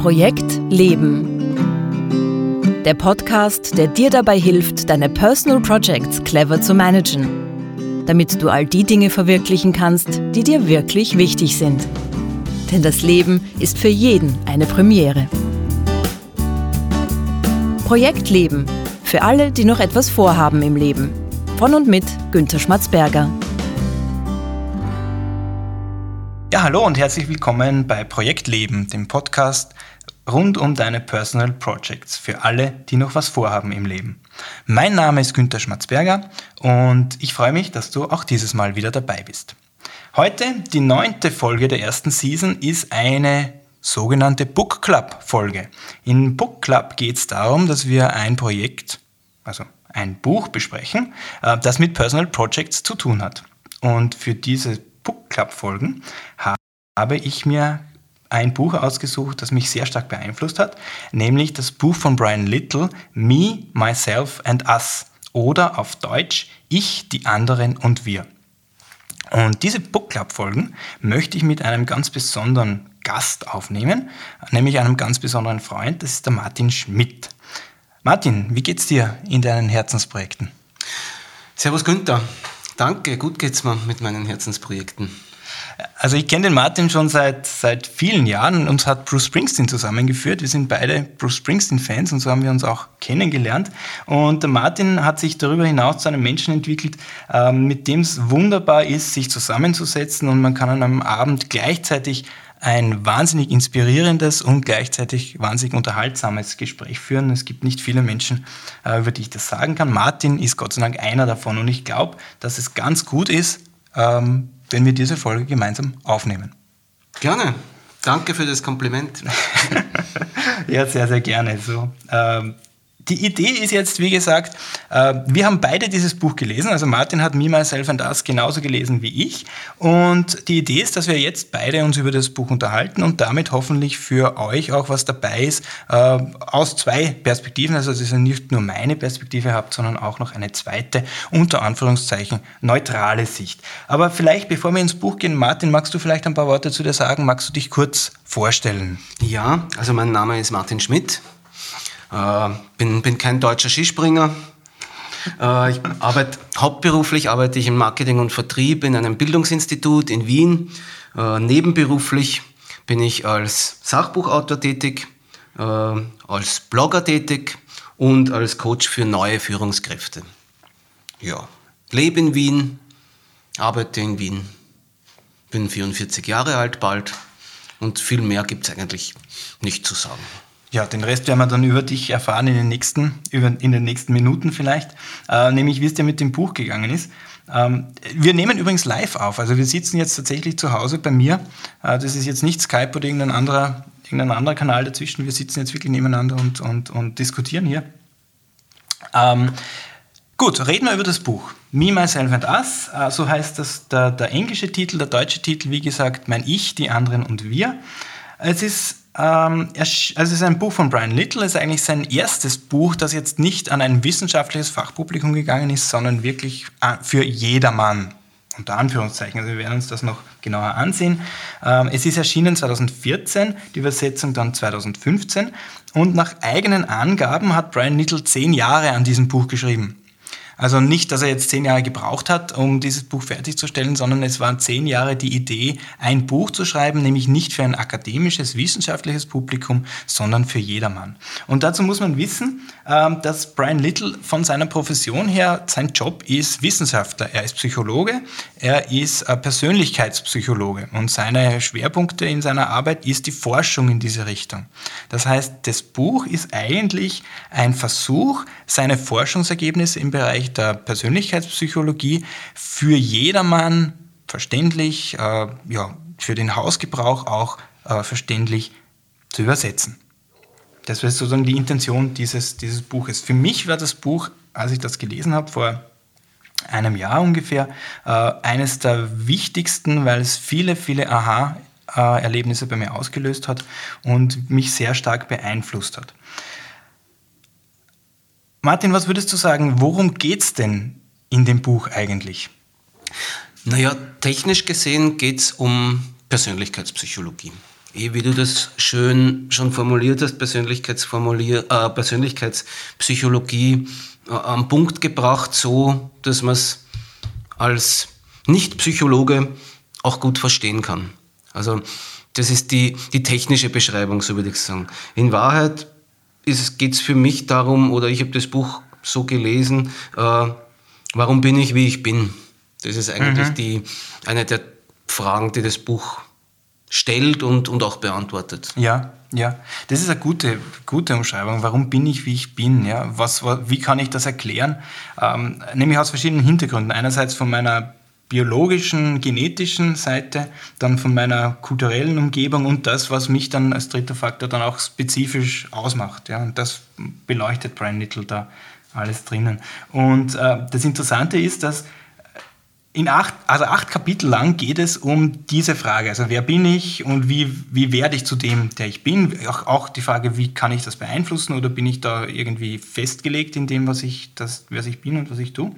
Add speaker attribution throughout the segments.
Speaker 1: Projekt Leben. Der Podcast, der dir dabei hilft, deine Personal Projects clever zu managen, damit du all die Dinge verwirklichen kannst, die dir wirklich wichtig sind. Denn das Leben ist für jeden eine Premiere. Projekt Leben. Für alle, die noch etwas vorhaben im Leben. Von und mit Günter Schmatzberger.
Speaker 2: Ja, hallo und herzlich willkommen bei Projekt Leben, dem Podcast rund um deine Personal Projects für alle, die noch was vorhaben im Leben. Mein Name ist Günter Schmatzberger und ich freue mich, dass du auch dieses Mal wieder dabei bist. Heute, die neunte Folge der ersten Season, ist eine sogenannte Book Club Folge. In Book Club geht es darum, dass wir ein Projekt, also ein Buch besprechen, äh, das mit Personal Projects zu tun hat. Und für diese Book Club Folgen habe ich mir ein Buch ausgesucht, das mich sehr stark beeinflusst hat, nämlich das Buch von Brian Little, Me, Myself and Us oder auf Deutsch Ich, die anderen und wir. Und diese Book Club Folgen möchte ich mit einem ganz besonderen Gast aufnehmen, nämlich einem ganz besonderen Freund, das ist der Martin Schmidt. Martin, wie geht's dir in deinen Herzensprojekten?
Speaker 3: Servus Günther. Danke, gut geht's mir mit meinen Herzensprojekten.
Speaker 2: Also ich kenne den Martin schon seit, seit vielen Jahren. Uns hat Bruce Springsteen zusammengeführt. Wir sind beide Bruce Springsteen-Fans und so haben wir uns auch kennengelernt. Und der Martin hat sich darüber hinaus zu einem Menschen entwickelt, ähm, mit dem es wunderbar ist, sich zusammenzusetzen und man kann an einem Abend gleichzeitig ein wahnsinnig inspirierendes und gleichzeitig wahnsinnig unterhaltsames Gespräch führen. Es gibt nicht viele Menschen, äh, über die ich das sagen kann. Martin ist Gott sei Dank einer davon und ich glaube, dass es ganz gut ist, ähm, wenn wir diese Folge gemeinsam aufnehmen.
Speaker 3: Gerne. Danke für das Kompliment.
Speaker 2: ja, sehr, sehr gerne. So, ähm, die Idee ist jetzt, wie gesagt, äh, wir haben beide dieses Buch gelesen. Also Martin hat Me, Myself and Us genauso gelesen wie ich. Und die Idee ist, dass wir jetzt beide uns über das Buch unterhalten und damit hoffentlich für euch auch was dabei ist, äh, aus zwei Perspektiven. Also dass ihr nicht nur meine Perspektive habt, sondern auch noch eine zweite, unter Anführungszeichen, neutrale Sicht. Aber vielleicht, bevor wir ins Buch gehen, Martin, magst du vielleicht ein paar Worte zu dir sagen? Magst du dich kurz vorstellen?
Speaker 3: Ja, also mein Name ist Martin Schmidt. Äh, bin, bin kein deutscher Skispringer. Äh, ich arbeite, hauptberuflich arbeite ich im Marketing und Vertrieb in einem Bildungsinstitut in Wien. Äh, nebenberuflich bin ich als Sachbuchautor tätig, äh, als Blogger tätig und als Coach für neue Führungskräfte. Ja, lebe in Wien, arbeite in Wien, bin 44 Jahre alt bald und viel mehr gibt es eigentlich nicht zu sagen.
Speaker 2: Ja, den Rest werden wir dann über dich erfahren in den nächsten, über, in den nächsten Minuten vielleicht, äh, nämlich wie es dir mit dem Buch gegangen ist. Ähm, wir nehmen übrigens live auf, also wir sitzen jetzt tatsächlich zu Hause bei mir. Äh, das ist jetzt nicht Skype oder irgendein anderer, irgendein anderer Kanal dazwischen. Wir sitzen jetzt wirklich nebeneinander und, und, und diskutieren hier. Ähm, gut, reden wir über das Buch. Me, Myself and Us, äh, so heißt das der, der englische Titel, der deutsche Titel, wie gesagt, Mein Ich, die anderen und wir. Es ist ähm, also es ist ein Buch von Brian Little, es ist eigentlich sein erstes Buch, das jetzt nicht an ein wissenschaftliches Fachpublikum gegangen ist, sondern wirklich äh, für jedermann. Unter Anführungszeichen, also wir werden uns das noch genauer ansehen. Ähm, es ist erschienen 2014, die Übersetzung dann 2015 und nach eigenen Angaben hat Brian Little zehn Jahre an diesem Buch geschrieben. Also nicht, dass er jetzt zehn Jahre gebraucht hat, um dieses Buch fertigzustellen, sondern es waren zehn Jahre die Idee, ein Buch zu schreiben, nämlich nicht für ein akademisches, wissenschaftliches Publikum, sondern für jedermann. Und dazu muss man wissen, ähm, dass Brian Little von seiner Profession her, sein Job ist Wissenschaftler. Er ist Psychologe, er ist äh, Persönlichkeitspsychologe und seine Schwerpunkte in seiner Arbeit ist die Forschung in diese Richtung. Das heißt, das Buch ist eigentlich ein Versuch, seine Forschungsergebnisse im Bereich der Persönlichkeitspsychologie für jedermann verständlich, äh, ja, für den Hausgebrauch auch äh, verständlich zu übersetzen. Das war sozusagen die Intention dieses, dieses Buches. Für mich war das Buch, als ich das gelesen habe, vor einem Jahr ungefähr, äh, eines der wichtigsten, weil es viele, viele Aha-Erlebnisse bei mir ausgelöst hat und mich sehr stark beeinflusst hat. Martin, was würdest du sagen, worum geht es denn in dem Buch eigentlich?
Speaker 3: Naja, technisch gesehen geht es um Persönlichkeitspsychologie. eh, wie du das schön schon formuliert hast, Persönlichkeitsformulier, äh, Persönlichkeitspsychologie äh, am Punkt gebracht, so dass man es als Nicht-Psychologe auch gut verstehen kann. Also das ist die, die technische Beschreibung, so würde ich sagen. In Wahrheit geht es für mich darum, oder ich habe das Buch so gelesen, äh, warum bin ich, wie ich bin? Das ist eigentlich mhm. die, eine der Fragen, die das Buch stellt und, und auch beantwortet.
Speaker 2: Ja, ja. Das ist eine gute, gute Umschreibung. Warum bin ich, wie ich bin? Ja? Was, wie kann ich das erklären? Ähm, nämlich aus verschiedenen Hintergründen. Einerseits von meiner biologischen, genetischen Seite, dann von meiner kulturellen Umgebung und das, was mich dann als dritter Faktor dann auch spezifisch ausmacht. Ja? Und das beleuchtet Brian Little da alles drinnen. Und äh, das Interessante ist, dass in acht, also acht Kapitel lang geht es um diese Frage. Also wer bin ich und wie, wie werde ich zu dem, der ich bin? Auch, auch die Frage, wie kann ich das beeinflussen oder bin ich da irgendwie festgelegt in dem, was ich, das, was ich bin und was ich tue?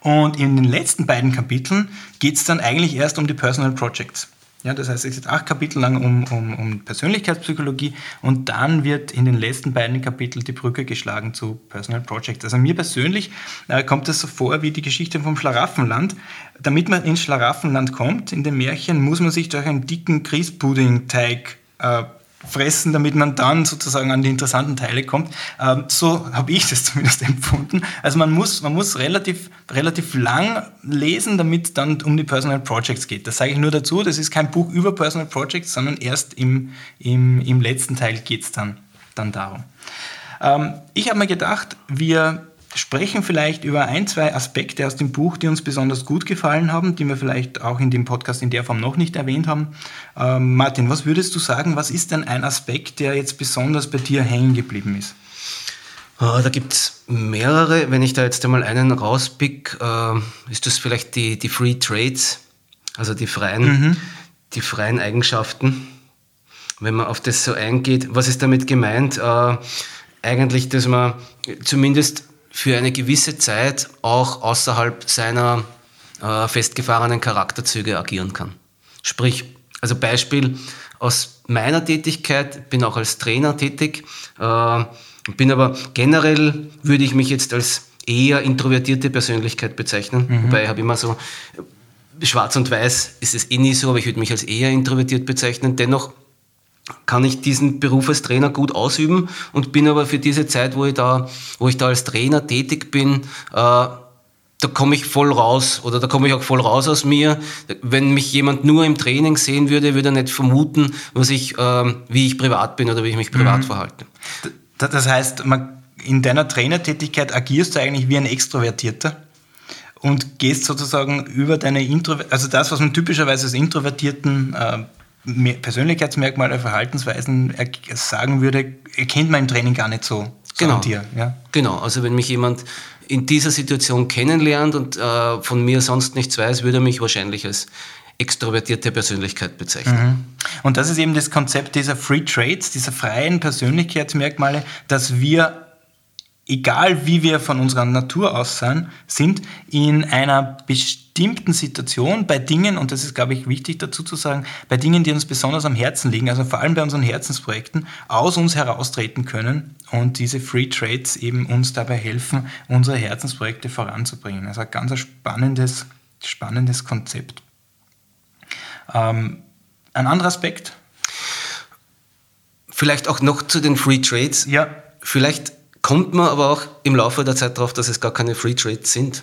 Speaker 2: Und in den letzten beiden Kapiteln geht es dann eigentlich erst um die Personal Projects. Ja, das heißt, es geht acht Kapitel lang um, um, um Persönlichkeitspsychologie und dann wird in den letzten beiden Kapiteln die Brücke geschlagen zu Personal Projects. Also mir persönlich äh, kommt das so vor wie die Geschichte vom Schlaraffenland. Damit man ins Schlaraffenland kommt, in dem Märchen, muss man sich durch einen dicken Grießpuddingteig äh, fressen, damit man dann sozusagen an die interessanten Teile kommt. Ähm, so habe ich das zumindest empfunden. Also man muss, man muss relativ, relativ lang lesen, damit dann um die Personal Projects geht. Das sage ich nur dazu, das ist kein Buch über Personal Projects, sondern erst im, im, im letzten Teil geht es dann, dann darum. Ähm, ich habe mir gedacht, wir sprechen vielleicht über ein, zwei Aspekte aus dem Buch, die uns besonders gut gefallen haben, die wir vielleicht auch in dem Podcast in der Form noch nicht erwähnt haben. Ähm, Martin, was würdest du sagen, was ist denn ein Aspekt, der jetzt besonders bei dir hängen geblieben ist?
Speaker 3: Ah, da gibt es mehrere. Wenn ich da jetzt einmal einen rauspick, äh, ist das vielleicht die, die Free Trades, also die freien, mhm. die freien Eigenschaften. Wenn man auf das so eingeht, was ist damit gemeint? Äh, eigentlich, dass man zumindest für eine gewisse Zeit auch außerhalb seiner äh, festgefahrenen Charakterzüge agieren kann. Sprich, also Beispiel aus meiner Tätigkeit, bin auch als Trainer tätig, äh, bin aber generell würde ich mich jetzt als eher introvertierte Persönlichkeit bezeichnen, mhm. wobei ich habe immer so schwarz und weiß ist es eh nie so, aber ich würde mich als eher introvertiert bezeichnen. Dennoch kann ich diesen Beruf als Trainer gut ausüben und bin aber für diese Zeit, wo ich da, wo ich da als Trainer tätig bin, äh, da komme ich voll raus oder da komme ich auch voll raus aus mir. Wenn mich jemand nur im Training sehen würde, würde er nicht vermuten, was ich, äh, wie ich privat bin oder wie ich mich privat mhm. verhalte.
Speaker 2: Das heißt, man, in deiner Trainertätigkeit agierst du eigentlich wie ein Extrovertierter und gehst sozusagen über deine Intro, also das, was man typischerweise als Introvertierten äh, Persönlichkeitsmerkmale, Verhaltensweisen sagen würde, erkennt man im Training gar nicht so.
Speaker 3: so genau. Dir, ja? genau, also wenn mich jemand in dieser Situation kennenlernt und äh, von mir sonst nichts weiß, würde er mich wahrscheinlich als extrovertierte Persönlichkeit bezeichnen. Mhm.
Speaker 2: Und das ist eben das Konzept dieser Free Trades, dieser freien Persönlichkeitsmerkmale, dass wir egal wie wir von unserer Natur aus sein, sind, in einer bestimmten Situation bei Dingen, und das ist, glaube ich, wichtig dazu zu sagen, bei Dingen, die uns besonders am Herzen liegen, also vor allem bei unseren Herzensprojekten, aus uns heraustreten können und diese Free Trades eben uns dabei helfen, unsere Herzensprojekte voranzubringen. Also ein ganz spannendes, spannendes Konzept. Ähm, ein anderer Aspekt?
Speaker 3: Vielleicht auch noch zu den Free Trades. Ja. Vielleicht kommt man aber auch im Laufe der Zeit darauf, dass es gar keine Free Trades sind,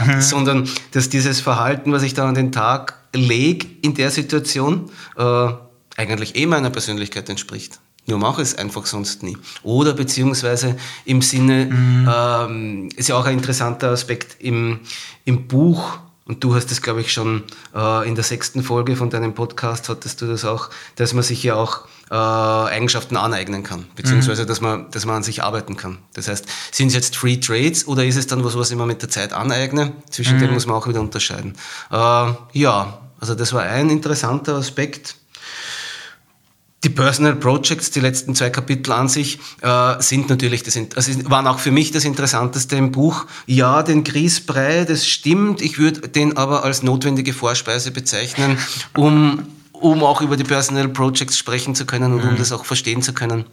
Speaker 3: mhm. sondern dass dieses Verhalten, was ich da an den Tag lege in der Situation, äh, eigentlich eh meiner Persönlichkeit entspricht. Nur mache es einfach sonst nie. Oder beziehungsweise im Sinne, mhm. ähm, ist ja auch ein interessanter Aspekt im, im Buch, und du hast es, glaube ich, schon äh, in der sechsten Folge von deinem Podcast, hattest du das auch, dass man sich ja auch äh, Eigenschaften aneignen kann, beziehungsweise mhm. dass, man, dass man an sich arbeiten kann. Das heißt, sind es jetzt Free Trades oder ist es dann was, was ich mir mit der Zeit aneigne? Zwischen mhm. denen muss man auch wieder unterscheiden. Äh, ja, also das war ein interessanter Aspekt. Die Personal Projects, die letzten zwei Kapitel an sich, äh, sind natürlich das, also waren auch für mich das Interessanteste im Buch. Ja, den Grießbrei, das stimmt. Ich würde den aber als notwendige Vorspeise bezeichnen, um um auch über die Personal Projects sprechen zu können und mhm. um das auch verstehen zu können,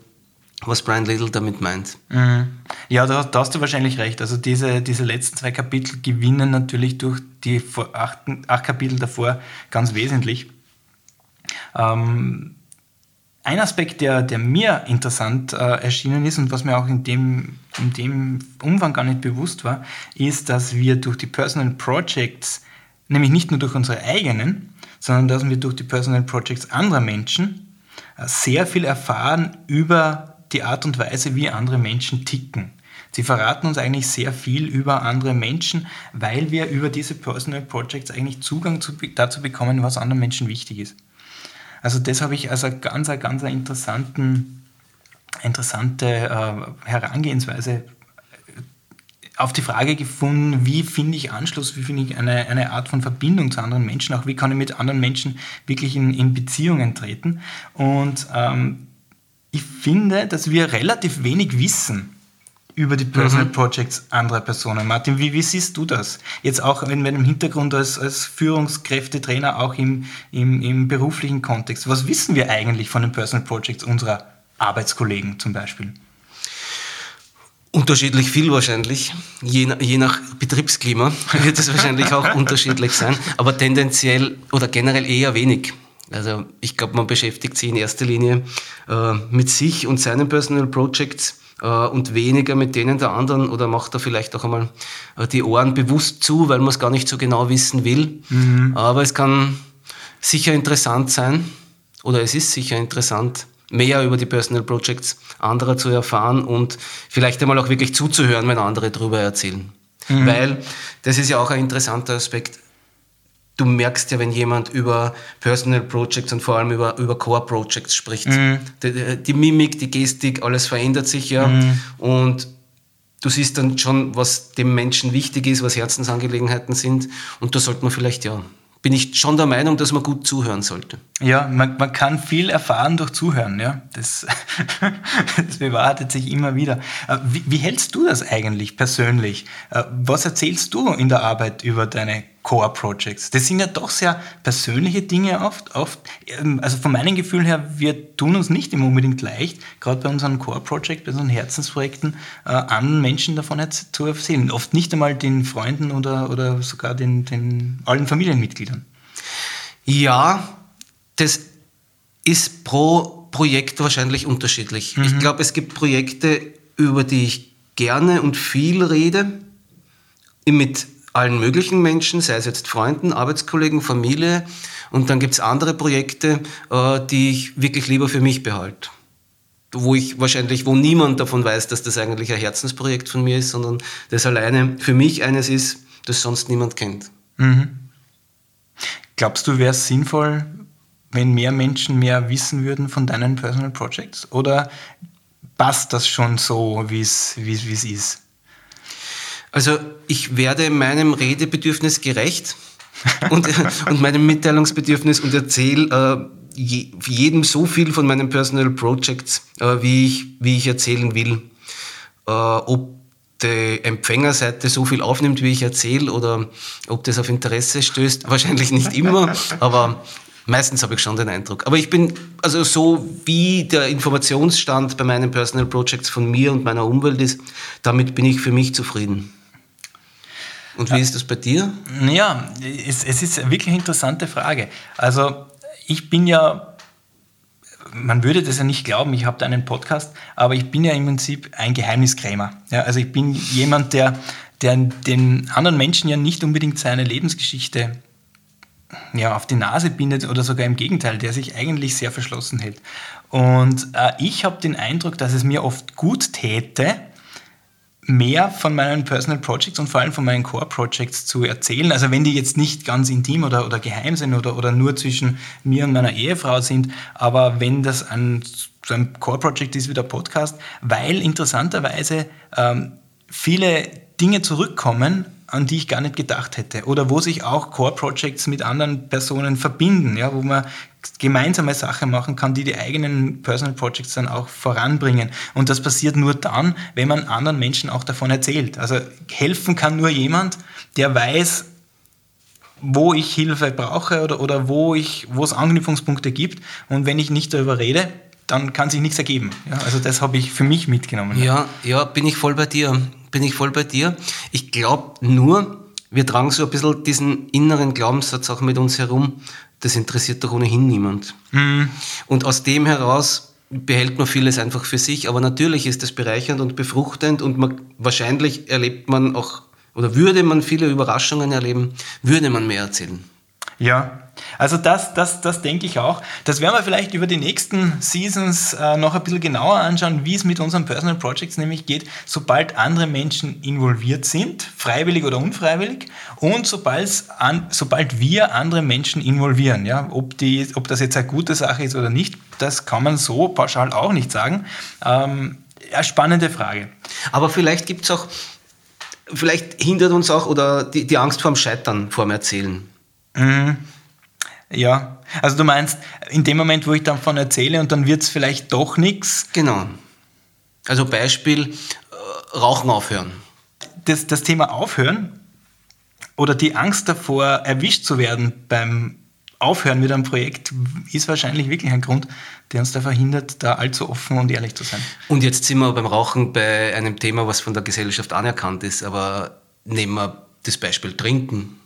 Speaker 3: was Brian Little damit meint.
Speaker 2: Mhm. Ja, da, da, hast du wahrscheinlich recht. Also diese, diese letzten zwei Kapitel gewinnen natürlich durch die acht, acht Kapitel davor ganz wesentlich. Ähm, ein Aspekt, der, der mir interessant äh, erschienen ist und was mir auch in dem, in dem Umfang gar nicht bewusst war, ist, dass wir durch die Personal Projects, nämlich nicht nur durch unsere eigenen, sondern dass wir durch die Personal Projects anderer Menschen äh, sehr viel erfahren über die Art und Weise, wie andere Menschen ticken. Sie verraten uns eigentlich sehr viel über andere Menschen, weil wir über diese Personal Projects eigentlich Zugang zu, dazu bekommen, was anderen Menschen wichtig ist. Also das habe ich als eine ganz, ganz interessanten, interessante äh, Herangehensweise äh, auf die Frage gefunden, wie finde ich Anschluss, wie finde ich eine, eine Art von Verbindung zu anderen Menschen, auch wie kann ich mit anderen Menschen wirklich in, in Beziehungen treten. Und ähm, ich finde, dass wir relativ wenig wissen über die Personal mhm. Projects anderer Personen. Martin, wie, wie, siehst du das? Jetzt auch in meinem Hintergrund als, als Führungskräftetrainer, auch im, im, im beruflichen Kontext. Was wissen wir eigentlich von den Personal Projects unserer Arbeitskollegen zum Beispiel?
Speaker 3: Unterschiedlich viel wahrscheinlich. Je, je nach Betriebsklima wird es wahrscheinlich auch unterschiedlich sein, aber tendenziell oder generell eher wenig. Also ich glaube, man beschäftigt sich in erster Linie äh, mit sich und seinen Personal Projects und weniger mit denen der anderen oder macht da vielleicht auch einmal äh, die Ohren bewusst zu, weil man es gar nicht so genau wissen will. Mhm. Aber es kann sicher interessant sein oder es ist sicher interessant, mehr über die Personal Projects anderer zu erfahren und vielleicht einmal auch wirklich zuzuhören, wenn andere darüber erzählen. Mhm. Weil das ist ja auch ein interessanter Aspekt du merkst ja, wenn jemand über Personal Projects und vor allem über, über Core Projects spricht. Mhm. Die, die, Mimik, die Gestik, alles verändert sich ja. Mhm. Und du siehst dann schon, was dem Menschen wichtig ist, was Herzensangelegenheiten sind. Und da sollte man vielleicht ja bin ich schon der Meinung, dass man gut zuhören sollte.
Speaker 2: Ja, man, man kann viel erfahren durch Zuhören. Ja? Das, das bewahrheitet sich immer wieder. Äh, wie, wie, hältst du das eigentlich persönlich? Äh, was erzählst du in der Arbeit über deine Core Projects? Das sind ja doch sehr persönliche Dinge oft. oft. Ähm, also von meinem Gefühl her, wir tun uns nicht immer unbedingt leicht, gerade bei unseren Core Projects, bei unseren Herzensprojekten, äh, anderen Menschen davon zu erzählen. Oft nicht einmal den Freunden oder, oder sogar den, den allen Familienmitgliedern.
Speaker 3: Ja, das ist pro Projekt wahrscheinlich unterschiedlich. Mhm. Ich glaube, es gibt Projekte, über die ich gerne und viel rede, mit allen möglichen Menschen, sei es jetzt Freunden, Arbeitskollegen, Familie. Und dann gibt es andere Projekte, äh, die ich wirklich lieber für mich behalte. Wo ich wahrscheinlich, wo niemand davon weiß, dass das eigentlich ein Herzensprojekt von mir ist, sondern das alleine für mich eines ist, das sonst niemand kennt. Mhm.
Speaker 2: Glaubst du, wäre es sinnvoll, wenn mehr Menschen mehr wissen würden von deinen Personal Projects? Oder passt das schon so, wie es ist?
Speaker 3: Also ich werde meinem Redebedürfnis gerecht und, und meinem Mitteilungsbedürfnis und erzähle äh, je, jedem so viel von meinen Personal Projects, äh, wie, ich, wie ich erzählen will. Äh, ob die Empfängerseite so viel aufnimmt, wie ich erzähle, oder ob das auf Interesse stößt, wahrscheinlich nicht immer, aber meistens habe ich schon den Eindruck. Aber ich bin, also so wie der Informationsstand bei meinen Personal Projects von mir und meiner Umwelt ist, damit bin ich für mich zufrieden. Und wie ist das bei dir?
Speaker 2: Ja, es, es ist eine wirklich interessante Frage. Also ich bin ja, man würde das ja nicht glauben, ich habe da einen Podcast, aber ich bin ja im Prinzip ein Geheimniskrämer. Ja, also ich bin jemand, der, der den anderen Menschen ja nicht unbedingt seine Lebensgeschichte ja, auf die Nase bindet oder sogar im Gegenteil, der sich eigentlich sehr verschlossen hält. Und äh, ich habe den Eindruck, dass es mir oft gut täte, mehr von meinen Personal Projects und vor allem von meinen Core Projects zu erzählen. Also wenn die jetzt nicht ganz intim oder, oder geheim sind oder, oder nur zwischen mir und meiner Ehefrau sind, aber wenn das ein, so ein Core Project ist wie der Podcast, weil interessanterweise ähm, viele Dinge zurückkommen, an die ich gar nicht gedacht hätte. Oder wo sich auch Core Projects mit anderen Personen verbinden, ja, wo man gemeinsame Sachen machen kann, die die eigenen Personal Projects dann auch voranbringen. Und das passiert nur dann, wenn man anderen Menschen auch davon erzählt. Also helfen kann nur jemand, der weiß, wo ich Hilfe brauche oder, oder wo, ich, wo es Anknüpfungspunkte gibt. Und wenn ich nicht darüber rede, dann kann sich nichts ergeben. Ja, also das habe ich für mich mitgenommen.
Speaker 3: Ja, ja, bin ich voll bei dir. Bin ich voll bei dir. Ich glaube nur, wir tragen so ein bisschen diesen inneren Glaubenssatz auch mit uns herum, das interessiert doch ohnehin niemand. Mhm. Und aus dem heraus behält man vieles einfach für sich, aber natürlich ist es bereichernd und befruchtend und man, wahrscheinlich erlebt man auch, oder würde man viele Überraschungen erleben, würde man mehr erzählen.
Speaker 2: Ja, also das, das, das denke ich auch. Das werden wir vielleicht über die nächsten Seasons äh, noch ein bisschen genauer anschauen, wie es mit unseren Personal Projects nämlich geht, sobald andere Menschen involviert sind, freiwillig oder unfreiwillig, und an, sobald wir andere Menschen involvieren. Ja? Ob, die, ob das jetzt eine gute Sache ist oder nicht, das kann man so pauschal auch nicht sagen. Ähm, eine spannende Frage.
Speaker 3: Aber vielleicht gibt es auch, vielleicht hindert uns auch oder die, die Angst vorm Scheitern, vorm Erzählen.
Speaker 2: Mhm. Ja, also du meinst, in dem Moment, wo ich davon erzähle und dann wird es vielleicht doch nichts.
Speaker 3: Genau. Also Beispiel, äh, Rauchen aufhören.
Speaker 2: Das, das Thema Aufhören oder die Angst davor, erwischt zu werden beim Aufhören mit einem Projekt, ist wahrscheinlich wirklich ein Grund, der uns da verhindert, da allzu offen und ehrlich zu sein.
Speaker 3: Und jetzt sind wir beim Rauchen bei einem Thema, was von der Gesellschaft anerkannt ist, aber nehmen wir das Beispiel Trinken.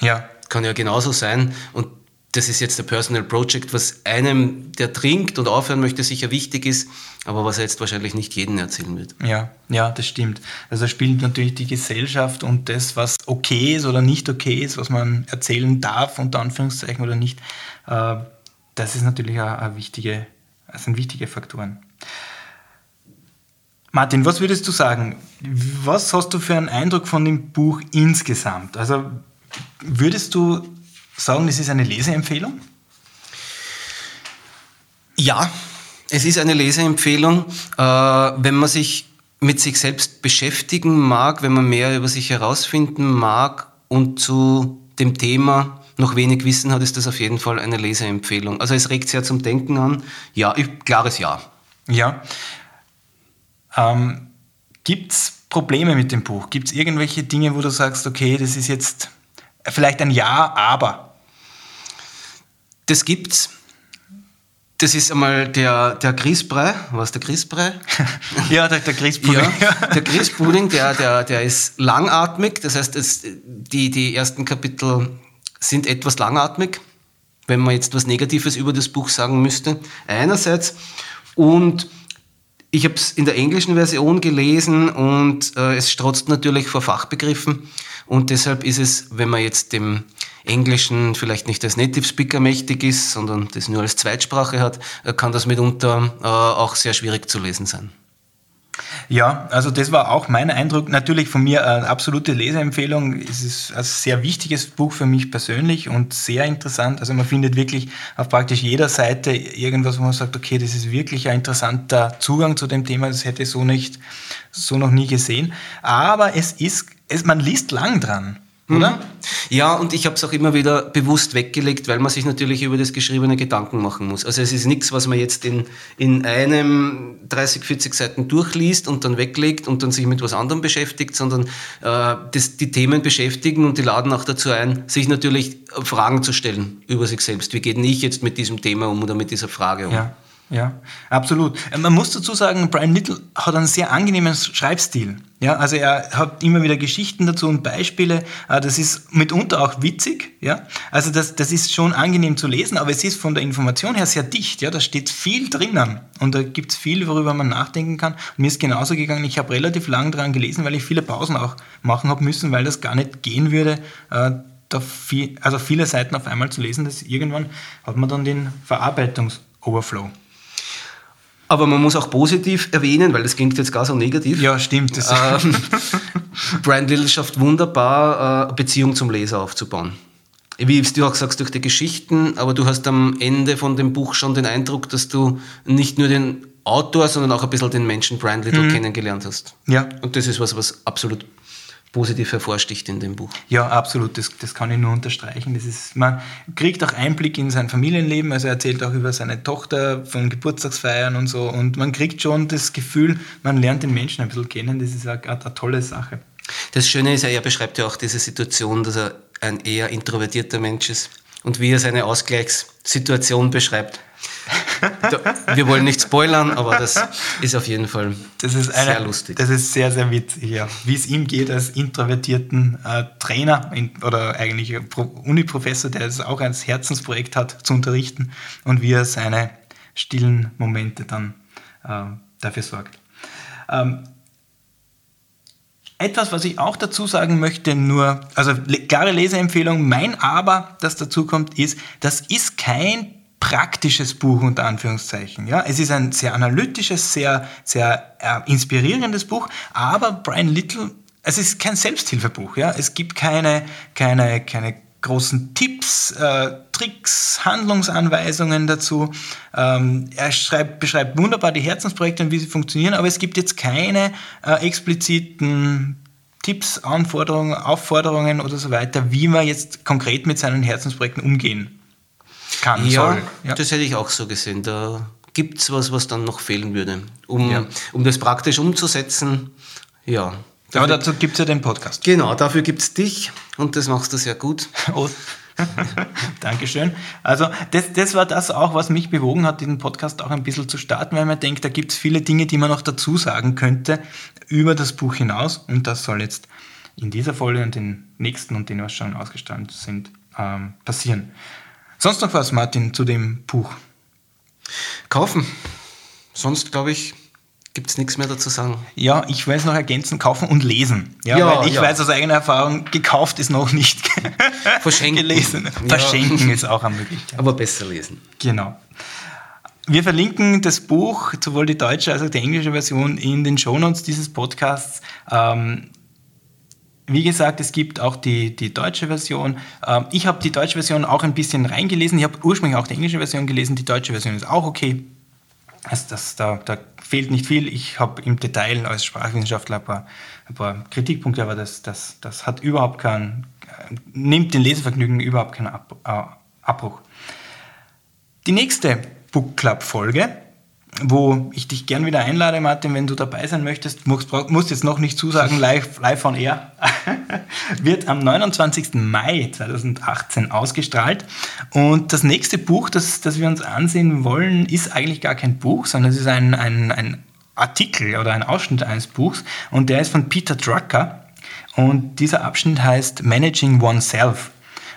Speaker 3: Ja. Kann ja genauso sein. Und das ist jetzt der Personal Project, was einem, der trinkt und aufhören möchte, sicher wichtig ist, aber was er jetzt wahrscheinlich nicht jedem erzählen wird.
Speaker 2: Ja, ja, das stimmt. Also spielt natürlich die Gesellschaft und das, was okay ist oder nicht okay ist, was man erzählen darf, unter Anführungszeichen oder nicht, äh, das ist natürlich auch eine wichtige, sind wichtige Faktoren. Martin, was würdest du sagen? Was hast du für einen Eindruck von dem Buch insgesamt? Also würdest du sagen, es ist eine Leseempfehlung?
Speaker 3: Ja, es ist eine Leseempfehlung. Äh, wenn man sich mit sich selbst beschäftigen mag, wenn man mehr über sich herausfinden mag und zu dem Thema noch wenig Wissen hat, ist das auf jeden Fall eine Leseempfehlung. Also es regt sehr zum Denken an. Ja, klares Ja.
Speaker 2: Ja. Ähm, Gibt es Probleme mit dem Buch? Gibt es irgendwelche Dinge, wo du sagst, okay, das ist jetzt vielleicht ein Ja, aber.
Speaker 3: Das gibt's. Das ist einmal der, der Grießbrei. Was der Grießbrei?
Speaker 2: ja, der, der Grießpudding.
Speaker 3: Ja, der Grießpudding, der, der, der ist langatmig. Das heißt, es, die, die ersten Kapitel sind etwas langatmig, wenn man jetzt was Negatives über das Buch sagen müsste. Einerseits. Und ich habe es in der englischen Version gelesen und äh, es strotzt natürlich vor Fachbegriffen. Und deshalb ist es, wenn man jetzt dem Englischen vielleicht nicht als Native Speaker mächtig ist, sondern das nur als Zweitsprache hat, äh, kann das mitunter äh, auch sehr schwierig zu lesen sein.
Speaker 2: Ja, also das war auch mein Eindruck. Natürlich von mir eine absolute Leseempfehlung. Es ist ein sehr wichtiges Buch für mich persönlich und sehr interessant. Also man findet wirklich auf praktisch jeder Seite irgendwas, wo man sagt, okay, das ist wirklich ein interessanter Zugang zu dem Thema. Das hätte ich so nicht, so noch nie gesehen. Aber es ist, es, man liest lang dran oder? Mhm.
Speaker 3: Ja, und ich habe es auch immer wieder bewusst weggelegt, weil man sich natürlich über das Geschriebene Gedanken machen muss. Also es ist nichts, was man jetzt in, in einem 30, 40 Seiten durchliest und dann weglegt und dann sich mit was anderem beschäftigt, sondern äh, das, die Themen beschäftigen und die laden auch dazu ein, sich natürlich Fragen zu stellen über sich selbst. Wie geht denn ich jetzt mit diesem Thema um oder mit dieser Frage um?
Speaker 2: Ja. Ja, absolut. Äh, man muss dazu sagen, Brian Little hat einen sehr angenehmen Schreibstil. Ja, also er hat immer wieder Geschichten dazu und Beispiele. Äh, das ist mitunter auch witzig. Ja, also das, das ist schon angenehm zu lesen, aber es ist von der Information her sehr dicht. Ja, da steht viel drinnen und da gibt es viel, worüber man nachdenken kann. Und mir ist genauso gegangen. Ich habe relativ lang daran gelesen, weil ich viele Pausen auch machen habe müssen, weil das gar nicht gehen würde. Äh, da viel, also viele Seiten auf einmal zu lesen, das irgendwann hat man dann den Verarbeitungsoverflow.
Speaker 3: Aber man muss auch positiv erwähnen, weil das klingt jetzt gar so negativ.
Speaker 2: Ja, stimmt. Das
Speaker 3: ähm, Brian Little schafft wunderbar, äh, Beziehung zum Leser aufzubauen. Wie du auch sagst, durch die Geschichten, aber du hast am Ende von dem Buch schon den Eindruck, dass du nicht nur den Autor, sondern auch ein bisschen den Menschen Brian Little mhm. kennengelernt hast. Ja. Und das ist was, was absolut positiv hervorsticht in dem Buch.
Speaker 2: Ja, absolut, das, das kann ich nur unterstreichen. Das ist, man kriegt auch Einblick in sein Familienleben, also er erzählt auch über seine Tochter von Geburtstagsfeiern und so und man kriegt schon das Gefühl, man lernt den Menschen ein bisschen kennen, das ist eine, eine tolle Sache.
Speaker 3: Das Schöne ist, er beschreibt ja auch diese Situation, dass er ein eher introvertierter Mensch ist und wie er seine Ausgleichssituation beschreibt. Wir wollen nicht spoilern, aber das ist auf jeden Fall
Speaker 2: eine, sehr lustig. Das ist sehr, sehr witzig, ja. Wie es ihm geht als introvertierten äh, Trainer in, oder eigentlich Uni-Professor, der es auch als Herzensprojekt hat, zu unterrichten und wie er seine stillen Momente dann äh, dafür sorgt. Ähm, etwas, was ich auch dazu sagen möchte, nur, also klare Leseempfehlung, mein Aber, das dazu kommt, ist, das ist kein praktisches Buch unter Anführungszeichen. Ja, es ist ein sehr analytisches, sehr, sehr äh, inspirierendes Buch, aber Brian Little, es ist kein Selbsthilfebuch. Ja, es gibt keine, keine, keine großen Tipps, äh, Tricks, Handlungsanweisungen dazu. Ähm, er schreibt, beschreibt wunderbar die Herzensprojekte und wie sie funktionieren, aber es gibt jetzt keine äh, expliziten Tipps, Anforderungen, Aufforderungen oder so weiter, wie man jetzt konkret mit seinen Herzensprojekten umgehen kann,
Speaker 3: ja, soll. Ja, das hätte ich auch so gesehen. Da gibt es was, was dann noch fehlen würde. Um, ja. um das praktisch umzusetzen, ja.
Speaker 2: Aber dazu gibt es ja den Podcast.
Speaker 3: Genau, dafür gibt es dich und das machst du sehr gut. Oh.
Speaker 2: Dankeschön. Also das, das war das auch, was mich bewogen hat, diesen Podcast auch ein bisschen zu starten, weil man denkt, da gibt es viele Dinge, die man noch dazu sagen könnte über das Buch hinaus. Und das soll jetzt in dieser Folge und den nächsten und den, was schon ausgestrahlt sind, ähm, passieren. Sonst noch was, Martin, zu dem Buch?
Speaker 3: Kaufen. Sonst, glaube ich, gibt es nichts mehr dazu sagen.
Speaker 2: Ja, ich will es noch ergänzen, kaufen und lesen. Ja, ja weil ich ja. weiß aus eigener Erfahrung, gekauft ist noch nicht
Speaker 3: Verschenken.
Speaker 2: gelesen. Verschenken ist auch eine Möglichkeit.
Speaker 3: Aber besser lesen.
Speaker 2: Genau. Wir verlinken das Buch, sowohl die deutsche als auch die englische Version, in den Shownotes dieses Podcasts. Ähm, wie gesagt, es gibt auch die, die deutsche Version. Ähm, ich habe die deutsche Version auch ein bisschen reingelesen. Ich habe ursprünglich auch die englische Version gelesen. Die deutsche Version ist auch okay. Also das, da, da fehlt nicht viel. Ich habe im Detail als Sprachwissenschaftler ein paar, ein paar Kritikpunkte, aber das, das, das hat überhaupt keinen, nimmt den Lesevergnügen überhaupt keinen äh, Abbruch. Die nächste Book Club Folge wo ich dich gern wieder einlade, Martin, wenn du dabei sein möchtest, musst, musst jetzt noch nicht zusagen, live, live on air, wird am 29. Mai 2018 ausgestrahlt. Und das nächste Buch, das, das wir uns ansehen wollen, ist eigentlich gar kein Buch, sondern es ist ein, ein, ein Artikel oder ein Ausschnitt eines Buchs und der ist von Peter Drucker und dieser Abschnitt heißt Managing Oneself.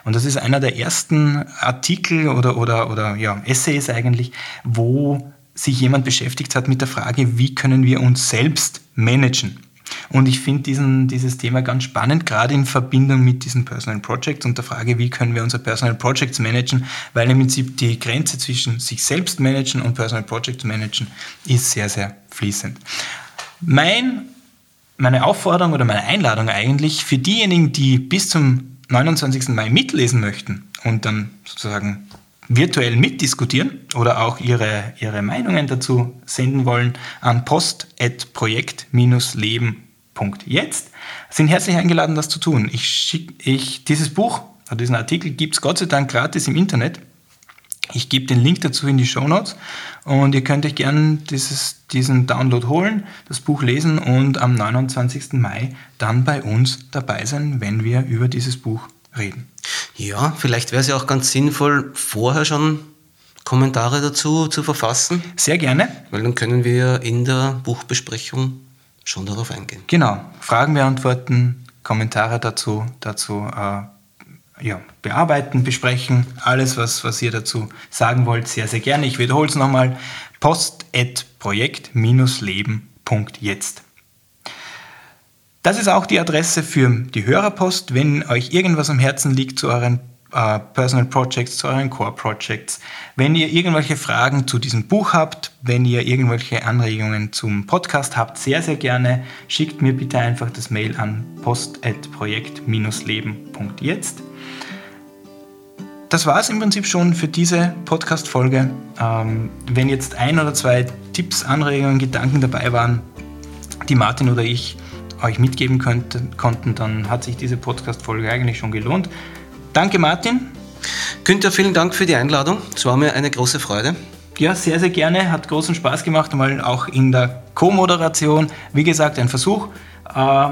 Speaker 2: Und das ist einer der ersten Artikel oder, oder, oder ja, Essays eigentlich, wo sich jemand beschäftigt hat mit der Frage, wie können wir uns selbst managen. Und ich finde dieses Thema ganz spannend, gerade in Verbindung mit diesen Personal Projects und der Frage, wie können wir unsere Personal Projects managen, weil im Prinzip die Grenze zwischen sich selbst managen und Personal Projects managen ist sehr, sehr fließend. Mein, meine Aufforderung oder meine Einladung eigentlich für diejenigen, die bis zum 29. Mai mitlesen möchten und dann sozusagen virtuell mitdiskutieren oder auch ihre, ihre Meinungen dazu senden wollen an post.projekt-leben.jetzt, sind herzlich eingeladen, das zu tun. Ich schick, ich, dieses Buch diesen Artikel gibt es Gott sei Dank gratis im Internet. Ich gebe den Link dazu in die Show Notes und ihr könnt euch gerne dieses, diesen Download holen, das Buch lesen und am 29. Mai dann bei uns dabei sein, wenn wir über dieses Buch reden.
Speaker 3: Ja, vielleicht wäre es ja auch ganz sinnvoll, vorher schon Kommentare dazu zu verfassen.
Speaker 2: Sehr gerne.
Speaker 3: Weil dann können wir in der Buchbesprechung schon darauf eingehen.
Speaker 2: Genau, Fragen beantworten, Kommentare dazu, dazu äh, ja, bearbeiten, besprechen. Alles, was, was ihr dazu sagen wollt, sehr, sehr gerne. Ich wiederhole es nochmal. post.projekt-leben.jetzt. Das ist auch die Adresse für die Hörerpost, wenn euch irgendwas am Herzen liegt zu euren äh, Personal Projects, zu euren Core Projects. Wenn ihr irgendwelche Fragen zu diesem Buch habt, wenn ihr irgendwelche Anregungen zum Podcast habt, sehr, sehr gerne schickt mir bitte einfach das Mail an post.projekt-leben.jetzt. Das war es im Prinzip schon für diese Podcast-Folge. Ähm, wenn jetzt ein oder zwei Tipps, Anregungen, Gedanken dabei waren, die Martin oder ich euch mitgeben könnten, konnten, dann hat sich diese Podcast-Folge eigentlich schon gelohnt. Danke, Martin.
Speaker 3: Günther, vielen Dank für die Einladung. Es war mir eine große Freude.
Speaker 2: Ja, sehr, sehr gerne. Hat großen Spaß gemacht, mal auch in der Co-Moderation. Wie gesagt, ein Versuch. Äh,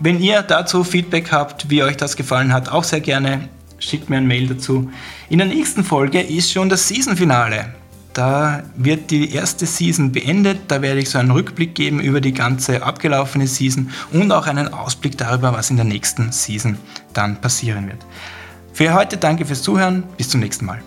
Speaker 2: wenn ihr dazu Feedback habt, wie euch das gefallen hat, auch sehr gerne, schickt mir ein Mail dazu. In der nächsten Folge ist schon das Season-Finale. Da wird die erste Season beendet. Da werde ich so einen Rückblick geben über die ganze abgelaufene Season und auch einen Ausblick darüber, was in der nächsten Season dann passieren wird. Für heute danke fürs Zuhören. Bis zum nächsten Mal.